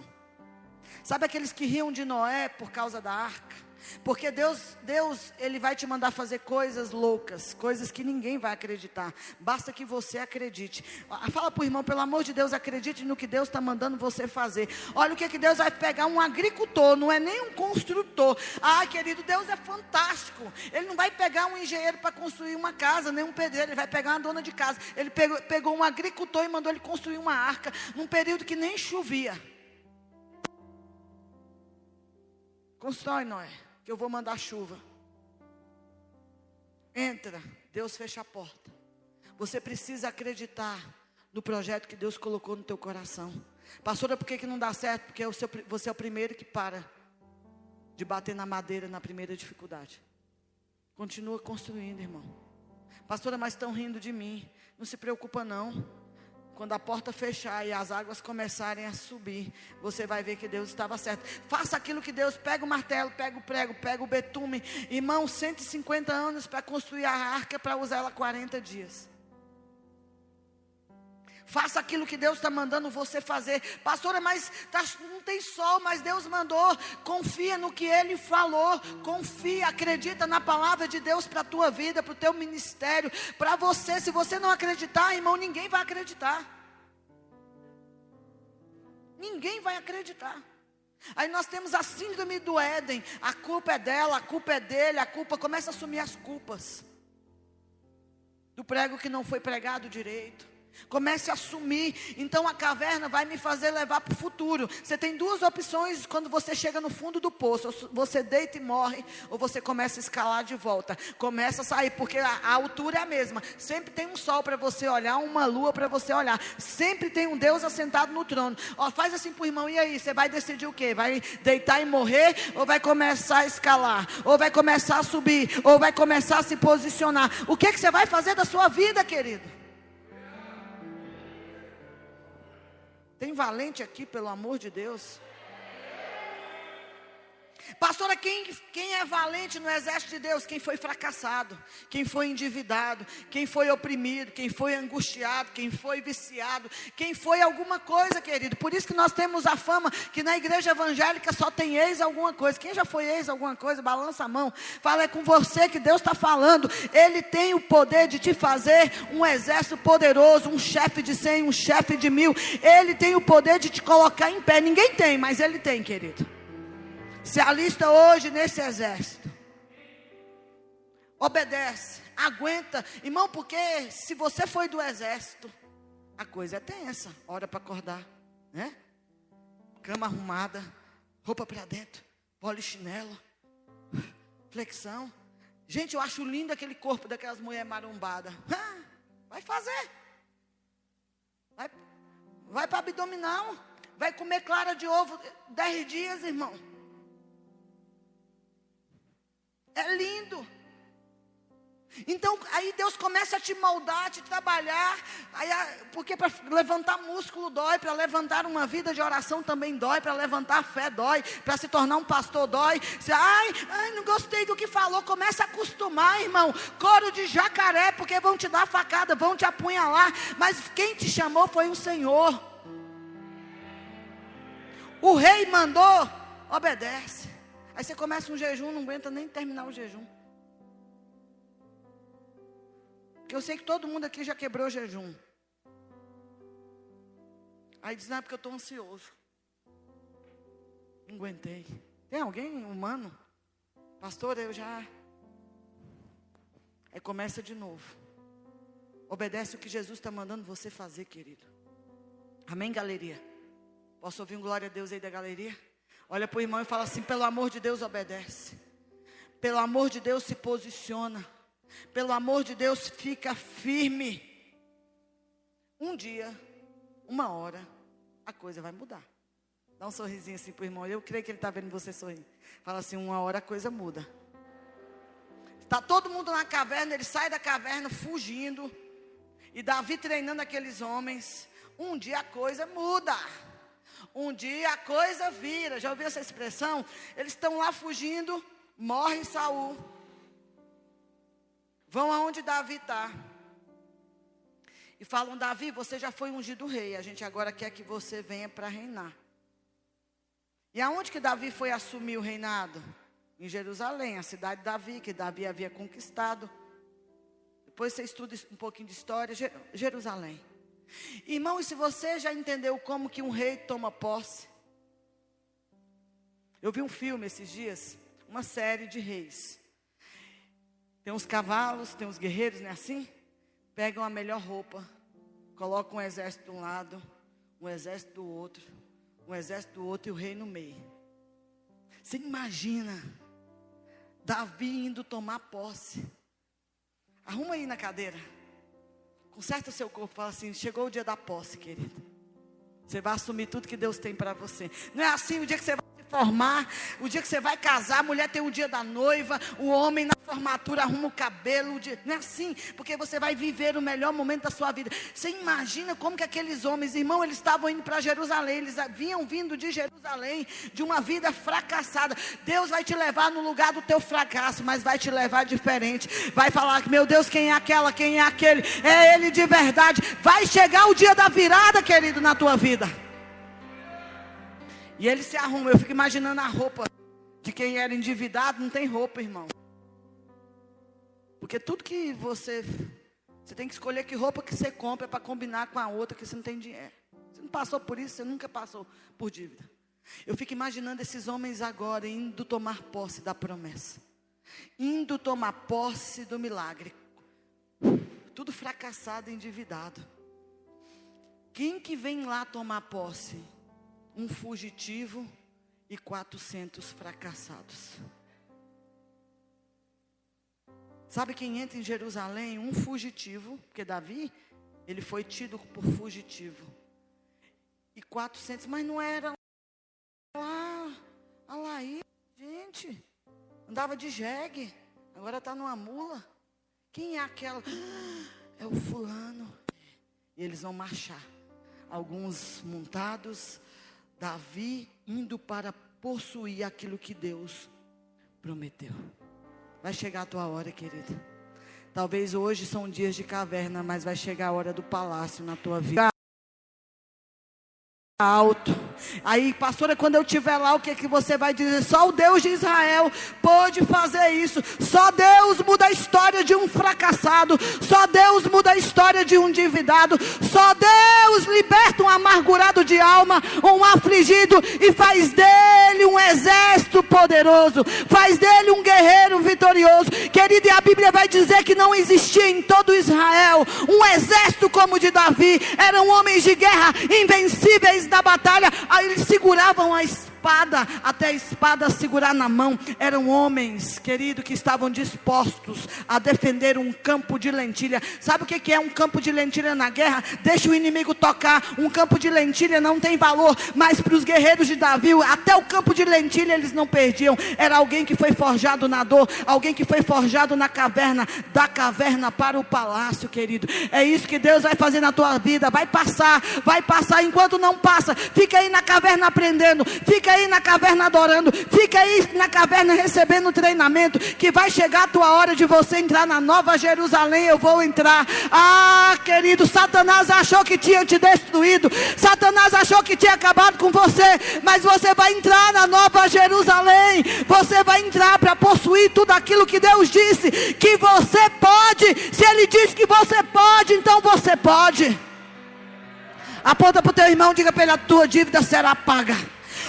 Sabe aqueles que riam de Noé por causa da arca? Porque Deus, Deus, ele vai te mandar fazer coisas loucas, coisas que ninguém vai acreditar. Basta que você acredite. Ah, fala para o irmão, pelo amor de Deus, acredite no que Deus está mandando você fazer. Olha o que, que Deus vai pegar um agricultor, não é nem um construtor. Ah, querido, Deus é fantástico. Ele não vai pegar um engenheiro para construir uma casa, nem um pedreiro, ele vai pegar uma dona de casa. Ele pegou, pegou um agricultor e mandou ele construir uma arca num período que nem chovia. Constrói, Noé que eu vou mandar chuva. Entra, Deus fecha a porta. Você precisa acreditar no projeto que Deus colocou no teu coração. Pastora, por que, que não dá certo? Porque você é o primeiro que para de bater na madeira na primeira dificuldade. Continua construindo, irmão. Pastora, mas estão rindo de mim. Não se preocupa não. Quando a porta fechar e as águas começarem a subir, você vai ver que Deus estava certo. Faça aquilo que Deus, pega o martelo, pega o prego, pega o betume. Irmão, 150 anos para construir a arca para usar ela 40 dias. Faça aquilo que Deus está mandando você fazer. Pastora, mas tá, não tem sol, mas Deus mandou. Confia no que Ele falou. Confia, acredita na palavra de Deus para a tua vida, para o teu ministério, para você. Se você não acreditar, irmão, ninguém vai acreditar. Ninguém vai acreditar. Aí nós temos a síndrome do Éden. A culpa é dela, a culpa é dele, a culpa começa a assumir as culpas. Do prego que não foi pregado direito Comece a assumir. Então a caverna vai me fazer levar para o futuro. Você tem duas opções quando você chega no fundo do poço: você deita e morre, ou você começa a escalar de volta. Começa a sair, porque a, a altura é a mesma. Sempre tem um sol para você olhar, uma lua para você olhar. Sempre tem um Deus assentado no trono. Ó, faz assim para o irmão, e aí? Você vai decidir o quê? Vai deitar e morrer? Ou vai começar a escalar? Ou vai começar a subir? Ou vai começar a se posicionar? O que, que você vai fazer da sua vida, querido? Tem valente aqui, pelo amor de Deus? Pastora, quem, quem é valente no exército de Deus? Quem foi fracassado, quem foi endividado, quem foi oprimido, quem foi angustiado, quem foi viciado, quem foi alguma coisa, querido. Por isso que nós temos a fama que na igreja evangélica só tem ex alguma coisa. Quem já foi ex alguma coisa, balança a mão. Fala é com você que Deus está falando. Ele tem o poder de te fazer um exército poderoso, um chefe de cem, um chefe de mil. Ele tem o poder de te colocar em pé. Ninguém tem, mas ele tem, querido. Se alista hoje nesse exército. Obedece, aguenta. Irmão, porque se você foi do exército, a coisa é tensa. Hora para acordar, né? Cama arrumada, roupa para dentro, polichinelo, flexão. Gente, eu acho lindo aquele corpo daquelas mulheres marombadas. vai fazer. Vai, vai para abdominal. Vai comer clara de ovo dez dias, irmão. É lindo. Então, aí Deus começa a te moldar, a te trabalhar, aí, porque para levantar músculo dói, para levantar uma vida de oração também dói, para levantar fé dói, para se tornar um pastor dói. Você, ai, ai, não gostei do que falou, começa a acostumar, irmão. Coro de jacaré, porque vão te dar facada, vão te apunhalar, mas quem te chamou foi o Senhor. O rei mandou, obedece. Aí você começa um jejum, não aguenta nem terminar o jejum. Porque eu sei que todo mundo aqui já quebrou jejum. Aí diz, não, é porque eu estou ansioso. Não aguentei. Tem alguém humano? Pastor, eu já. Aí começa de novo. Obedece o que Jesus está mandando você fazer, querido. Amém, galeria? Posso ouvir um glória a Deus aí da galeria? Olha para o irmão e fala assim: pelo amor de Deus, obedece. Pelo amor de Deus, se posiciona. Pelo amor de Deus, fica firme. Um dia, uma hora, a coisa vai mudar. Dá um sorrisinho assim para o irmão. Eu creio que ele está vendo você sorrir. Fala assim: uma hora a coisa muda. Está todo mundo na caverna, ele sai da caverna fugindo. E Davi treinando aqueles homens. Um dia a coisa muda. Um dia a coisa vira. Já ouviu essa expressão? Eles estão lá fugindo, morre Saul. Vão aonde Davi está. E falam, Davi, você já foi ungido rei. A gente agora quer que você venha para reinar. E aonde que Davi foi assumir o reinado? Em Jerusalém, a cidade de Davi, que Davi havia conquistado. Depois você estuda um pouquinho de história, Jerusalém. Irmão, e se você já entendeu como que um rei toma posse? Eu vi um filme esses dias, uma série de reis. Tem uns cavalos, tem uns guerreiros, não é assim? Pegam a melhor roupa, colocam um exército de um lado, um exército do outro, um exército do outro e o rei no meio. Você imagina Davi indo tomar posse. Arruma aí na cadeira. Conserta o seu corpo, fala assim: chegou o dia da posse, querido. Você vai assumir tudo que Deus tem para você. Não é assim o dia que você vai formar, o dia que você vai casar, a mulher tem o dia da noiva, o homem na formatura arruma o cabelo, o dia, não é assim, porque você vai viver o melhor momento da sua vida. Você imagina como que aqueles homens, irmão, eles estavam indo para Jerusalém, eles vinham vindo de Jerusalém, de uma vida fracassada. Deus vai te levar no lugar do teu fracasso, mas vai te levar diferente. Vai falar que, meu Deus, quem é aquela, quem é aquele? É ele de verdade. Vai chegar o dia da virada, querido, na tua vida. E ele se arruma. Eu fico imaginando a roupa de quem era endividado, não tem roupa, irmão. Porque tudo que você. Você tem que escolher que roupa que você compra para combinar com a outra que você não tem dinheiro. Você não passou por isso, você nunca passou por dívida. Eu fico imaginando esses homens agora indo tomar posse da promessa. Indo tomar posse do milagre. Tudo fracassado, endividado. Quem que vem lá tomar posse? Um fugitivo e 400 fracassados. Sabe quem entra em Jerusalém? Um fugitivo, porque Davi, ele foi tido por fugitivo. E 400, mas não era lá, a Laí, gente, andava de jegue, agora está numa mula. Quem é aquela? É o fulano. E eles vão marchar. Alguns montados, Davi indo para possuir aquilo que Deus prometeu. Vai chegar a tua hora, querido. Talvez hoje são dias de caverna, mas vai chegar a hora do palácio na tua vida alto. Aí, pastora, quando eu estiver lá, o que, é que você vai dizer? Só o Deus de Israel pode fazer isso. Só Deus muda a história de um fracassado. Só Deus muda a história de um endividado. Só Deus liberta um amargurado de alma, um afligido e faz dele um exército poderoso. Faz dele um guerreiro vitorioso. Querido, e a Bíblia vai dizer que não existia em todo Israel um exército como o de Davi. Eram homens de guerra invencíveis da batalha, aí eles seguravam a espada até a espada segurar na mão. Eram homens, querido, que estavam dispostos a defender um campo de lentilha. Sabe o que é um campo de lentilha na guerra? Deixa o inimigo tocar. Um campo de lentilha não tem valor, mas para os guerreiros de Davi, até o campo de lentilha eles não perdiam. Era alguém que foi forjado na dor, alguém que foi forjado na caverna, da caverna para o palácio, querido. É isso que Deus vai fazer na tua vida. Vai passar, vai passar. Enquanto não passa, fica aí na caverna aprendendo, fica aí na caverna adorando, fica aí na caverna recebendo treinamento, que vai chegar a tua hora de você entrar na nova Jerusalém, eu vou entrar. Ah, querido, Satanás achou que tinha te destruído, Satanás achou que tinha acabado com você, mas você vai entrar na nova Jerusalém, você vai entrar para possuir tudo aquilo que Deus disse que você pode. Se Ele disse que você pode, então você pode. Aponta para o teu irmão, diga para ele: a tua dívida será paga.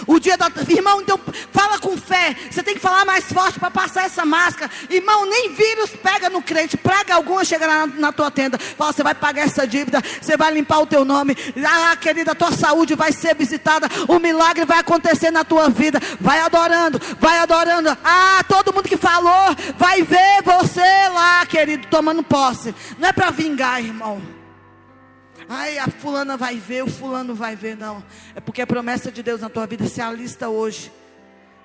O dia da. Irmão, então fala com fé. Você tem que falar mais forte para passar essa máscara. Irmão, nem vírus pega no crente. Praga alguma chegará na, na tua tenda. Fala, você vai pagar essa dívida. Você vai limpar o teu nome. Ah, querida, a tua saúde vai ser visitada. O milagre vai acontecer na tua vida. Vai adorando, vai adorando. Ah, todo mundo que falou vai ver você lá, querido, tomando posse. Não é para vingar, irmão. Ai, a fulana vai ver, o fulano vai ver. Não. É porque a promessa de Deus na tua vida se alista hoje.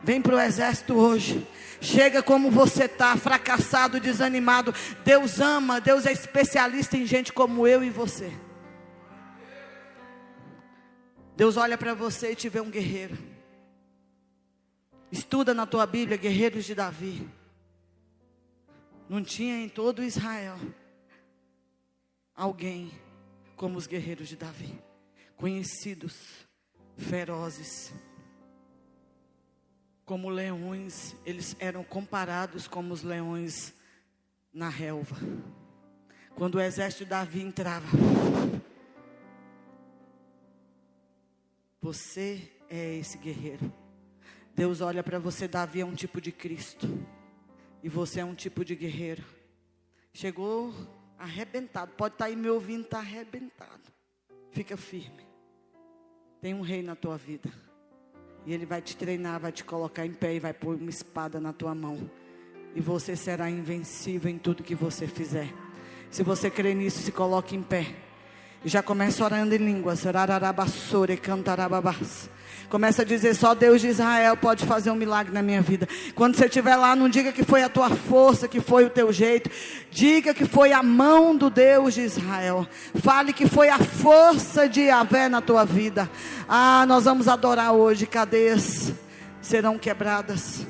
Vem para o exército hoje. Chega como você está, fracassado, desanimado. Deus ama, Deus é especialista em gente como eu e você. Deus olha para você e te vê um guerreiro. Estuda na tua Bíblia, guerreiros de Davi. Não tinha em todo Israel alguém como os guerreiros de Davi, conhecidos, ferozes. Como leões, eles eram comparados como os leões na relva. Quando o exército de Davi entrava, você é esse guerreiro. Deus olha para você, Davi é um tipo de Cristo. E você é um tipo de guerreiro. Chegou arrebentado. Pode estar tá aí me ouvindo, está arrebentado. Fica firme. Tem um rei na tua vida. E ele vai te treinar, vai te colocar em pé e vai pôr uma espada na tua mão. E você será invencível em tudo que você fizer. Se você crê nisso, se coloque em pé. E já começa orando em línguas. Começa a dizer: só Deus de Israel pode fazer um milagre na minha vida. Quando você estiver lá, não diga que foi a tua força, que foi o teu jeito. Diga que foi a mão do Deus de Israel. Fale que foi a força de Yahvé na tua vida. Ah, nós vamos adorar hoje. Cadeias serão quebradas.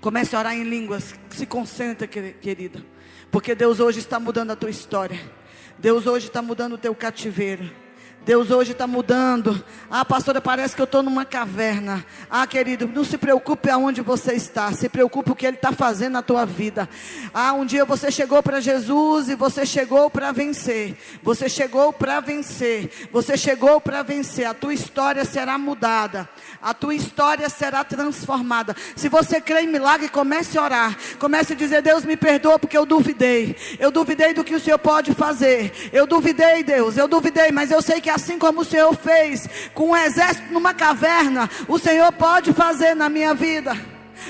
Comece a orar em línguas. Se concentre, querida. Porque Deus hoje está mudando a tua história. Deus hoje está mudando o teu cativeiro. Deus hoje está mudando. Ah, pastora, parece que eu estou numa caverna. Ah, querido, não se preocupe aonde você está. Se preocupe o que Ele está fazendo na tua vida. Ah, um dia você chegou para Jesus e você chegou para vencer. Você chegou para vencer. Você chegou para vencer. A tua história será mudada. A tua história será transformada. Se você crê em milagre, comece a orar. Comece a dizer: Deus me perdoa porque eu duvidei. Eu duvidei do que o Senhor pode fazer. Eu duvidei, Deus. Eu duvidei, mas eu sei que a assim como o Senhor fez com um exército numa caverna, o Senhor pode fazer na minha vida.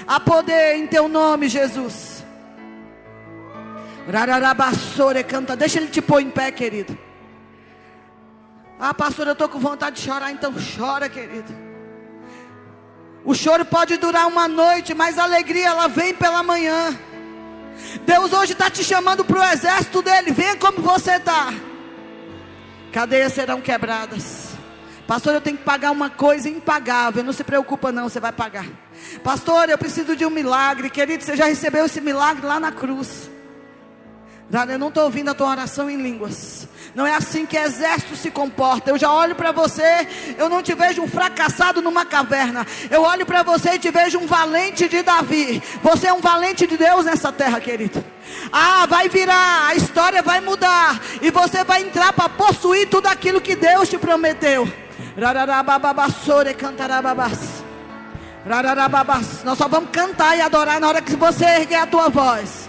Há poder em teu nome, Jesus. Rararabassore canta, deixa ele te pôr em pé, querido. Ah, pastor, eu estou com vontade de chorar, então chora, querido. O choro pode durar uma noite, mas a alegria ela vem pela manhã. Deus hoje está te chamando para o exército dele. Venha como você está cadeias serão quebradas, Pastor, eu tenho que pagar uma coisa impagável. Não se preocupa, não, você vai pagar. Pastor, eu preciso de um milagre. Querido, você já recebeu esse milagre lá na cruz. Eu não estou ouvindo a tua oração em línguas. Não é assim que exército se comporta. Eu já olho para você, eu não te vejo um fracassado numa caverna. Eu olho para você e te vejo um valente de Davi. Você é um valente de Deus nessa terra, querido. Ah, vai virar, a história vai mudar. E você vai entrar para possuir tudo aquilo que Deus te prometeu. Nós só vamos cantar e adorar na hora que você erguer a tua voz.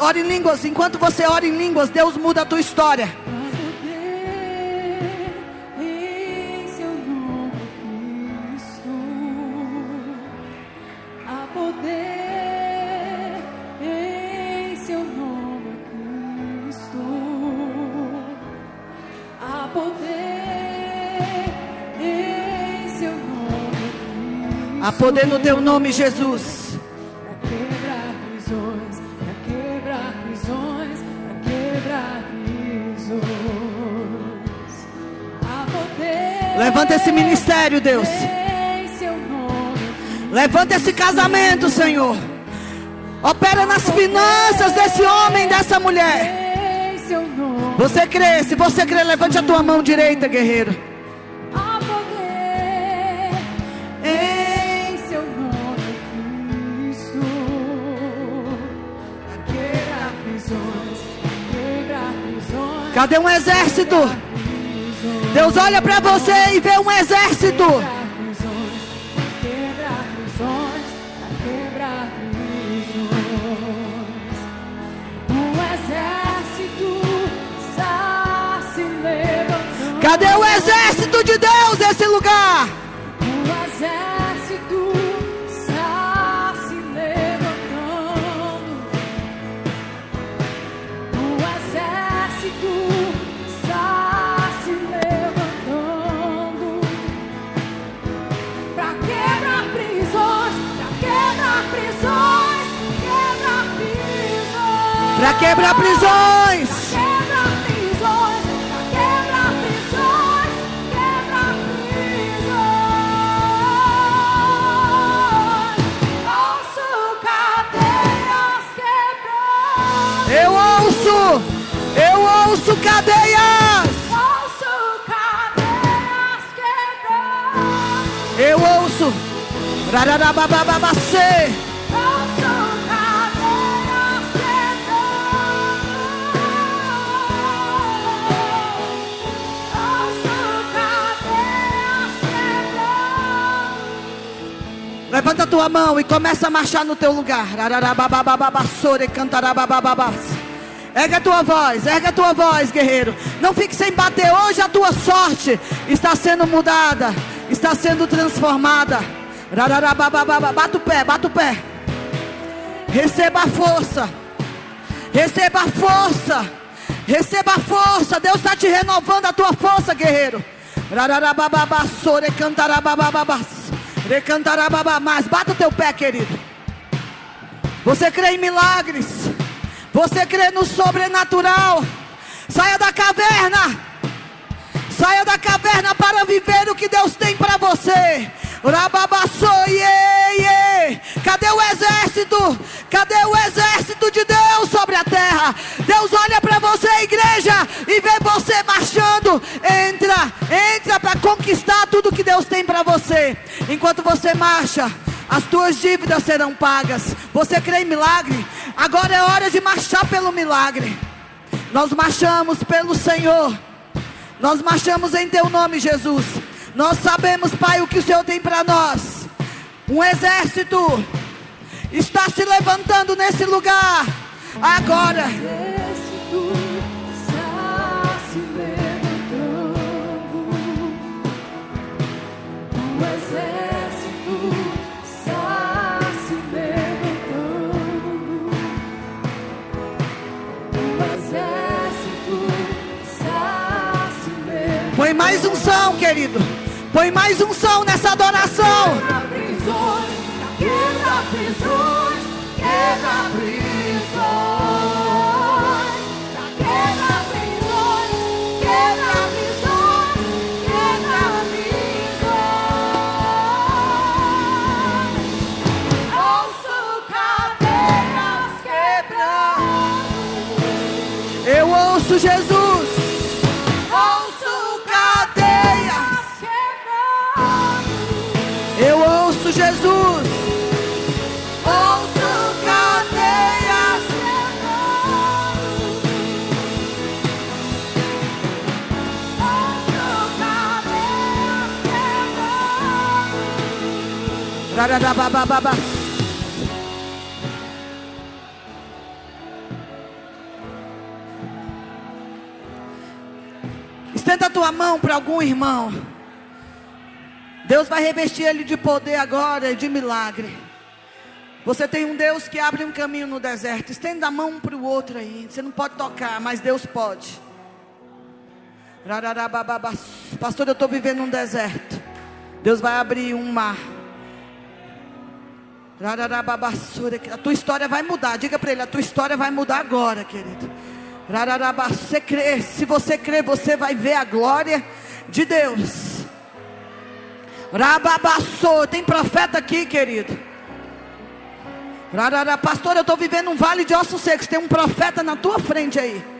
Ore em línguas. Enquanto você ora em línguas, Deus muda a tua história. Há poder no teu nome, Jesus. Levanta esse ministério, Deus. Levanta esse casamento, Senhor. Opera nas finanças desse homem, dessa mulher. Você crê? Se você crê, levante a tua mão direita, guerreiro. Cadê um exército? Deus olha para você e vê um exército. Eu ouço. Eu ouço cadeias. Ouço cadeias quebrando. Eu ouço. Rararabababacê. Levanta a tua mão e começa a marchar no teu lugar. Erga a tua voz, erga a tua voz, guerreiro. Não fique sem bater. Hoje a tua sorte está sendo mudada, está sendo transformada. Bata o pé, bata o pé. Receba a força. Receba a força. Receba a força. Deus está te renovando a tua força, guerreiro. Rararabababasore cantarabababas. Mas bata o teu pé, querido. Você crê em milagres. Você crê no sobrenatural. Saia da caverna. Saia da caverna para viver o que Deus tem para você. Cadê o exército? Cadê o exército de Deus sobre a terra? Deus olha para você, igreja, e vê você marchando. Entra, entra para conquistar tudo que Deus tem para você. Enquanto você marcha, as tuas dívidas serão pagas. Você crê em milagre? Agora é hora de marchar pelo milagre. Nós marchamos pelo Senhor. Nós marchamos em teu nome, Jesus. Nós sabemos, Pai, o que o Senhor tem para nós. Um exército está se levantando nesse lugar. Agora. Põe mais um som, querido. Põe mais um som nessa adoração. Estenda a tua mão para algum irmão. Deus vai revestir ele de poder agora e de milagre. Você tem um Deus que abre um caminho no deserto. Estenda a mão para o outro aí. Você não pode tocar, mas Deus pode. Pastor, eu estou vivendo um deserto. Deus vai abrir um mar. A tua história vai mudar. Diga para ele: a tua história vai mudar agora, querido. Você crê, se você crê, você vai ver a glória de Deus. Tem profeta aqui, querido. Pastor, eu estou vivendo um vale de ossos secos. Tem um profeta na tua frente aí.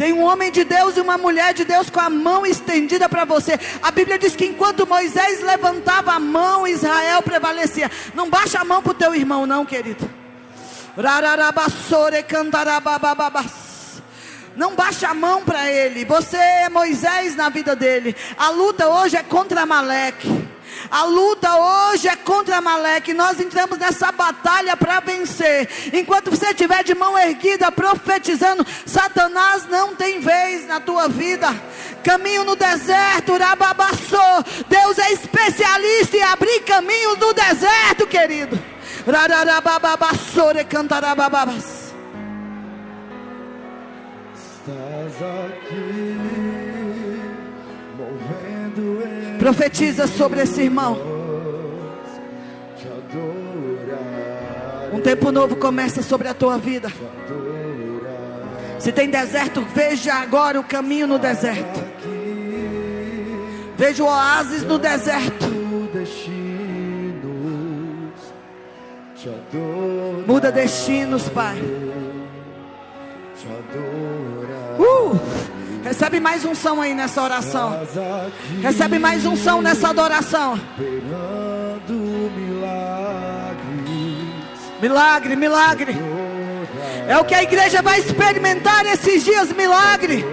Tem um homem de Deus e uma mulher de Deus com a mão estendida para você. A Bíblia diz que enquanto Moisés levantava a mão, Israel prevalecia. Não baixa a mão para o teu irmão, não, querido. Não baixa a mão para ele. Você é Moisés na vida dele. A luta hoje é contra Maleque. A luta hoje é contra Maleque. Nós entramos nessa batalha para vencer. Enquanto você estiver de mão erguida, profetizando, Satanás não tem vez na tua vida. Caminho no deserto, Rababassou. Deus é especialista em abrir caminhos no deserto, querido. Rararababassore cantarababas. Estás aqui. Profetiza sobre esse irmão. Um tempo novo começa sobre a tua vida. Se tem deserto, veja agora o caminho no deserto. Veja o oásis no deserto. Muda destinos, Pai. Uh! Recebe mais unção aí nessa oração. Recebe mais unção nessa adoração. Milagre, milagre. É o que a igreja vai experimentar esses dias, milagre.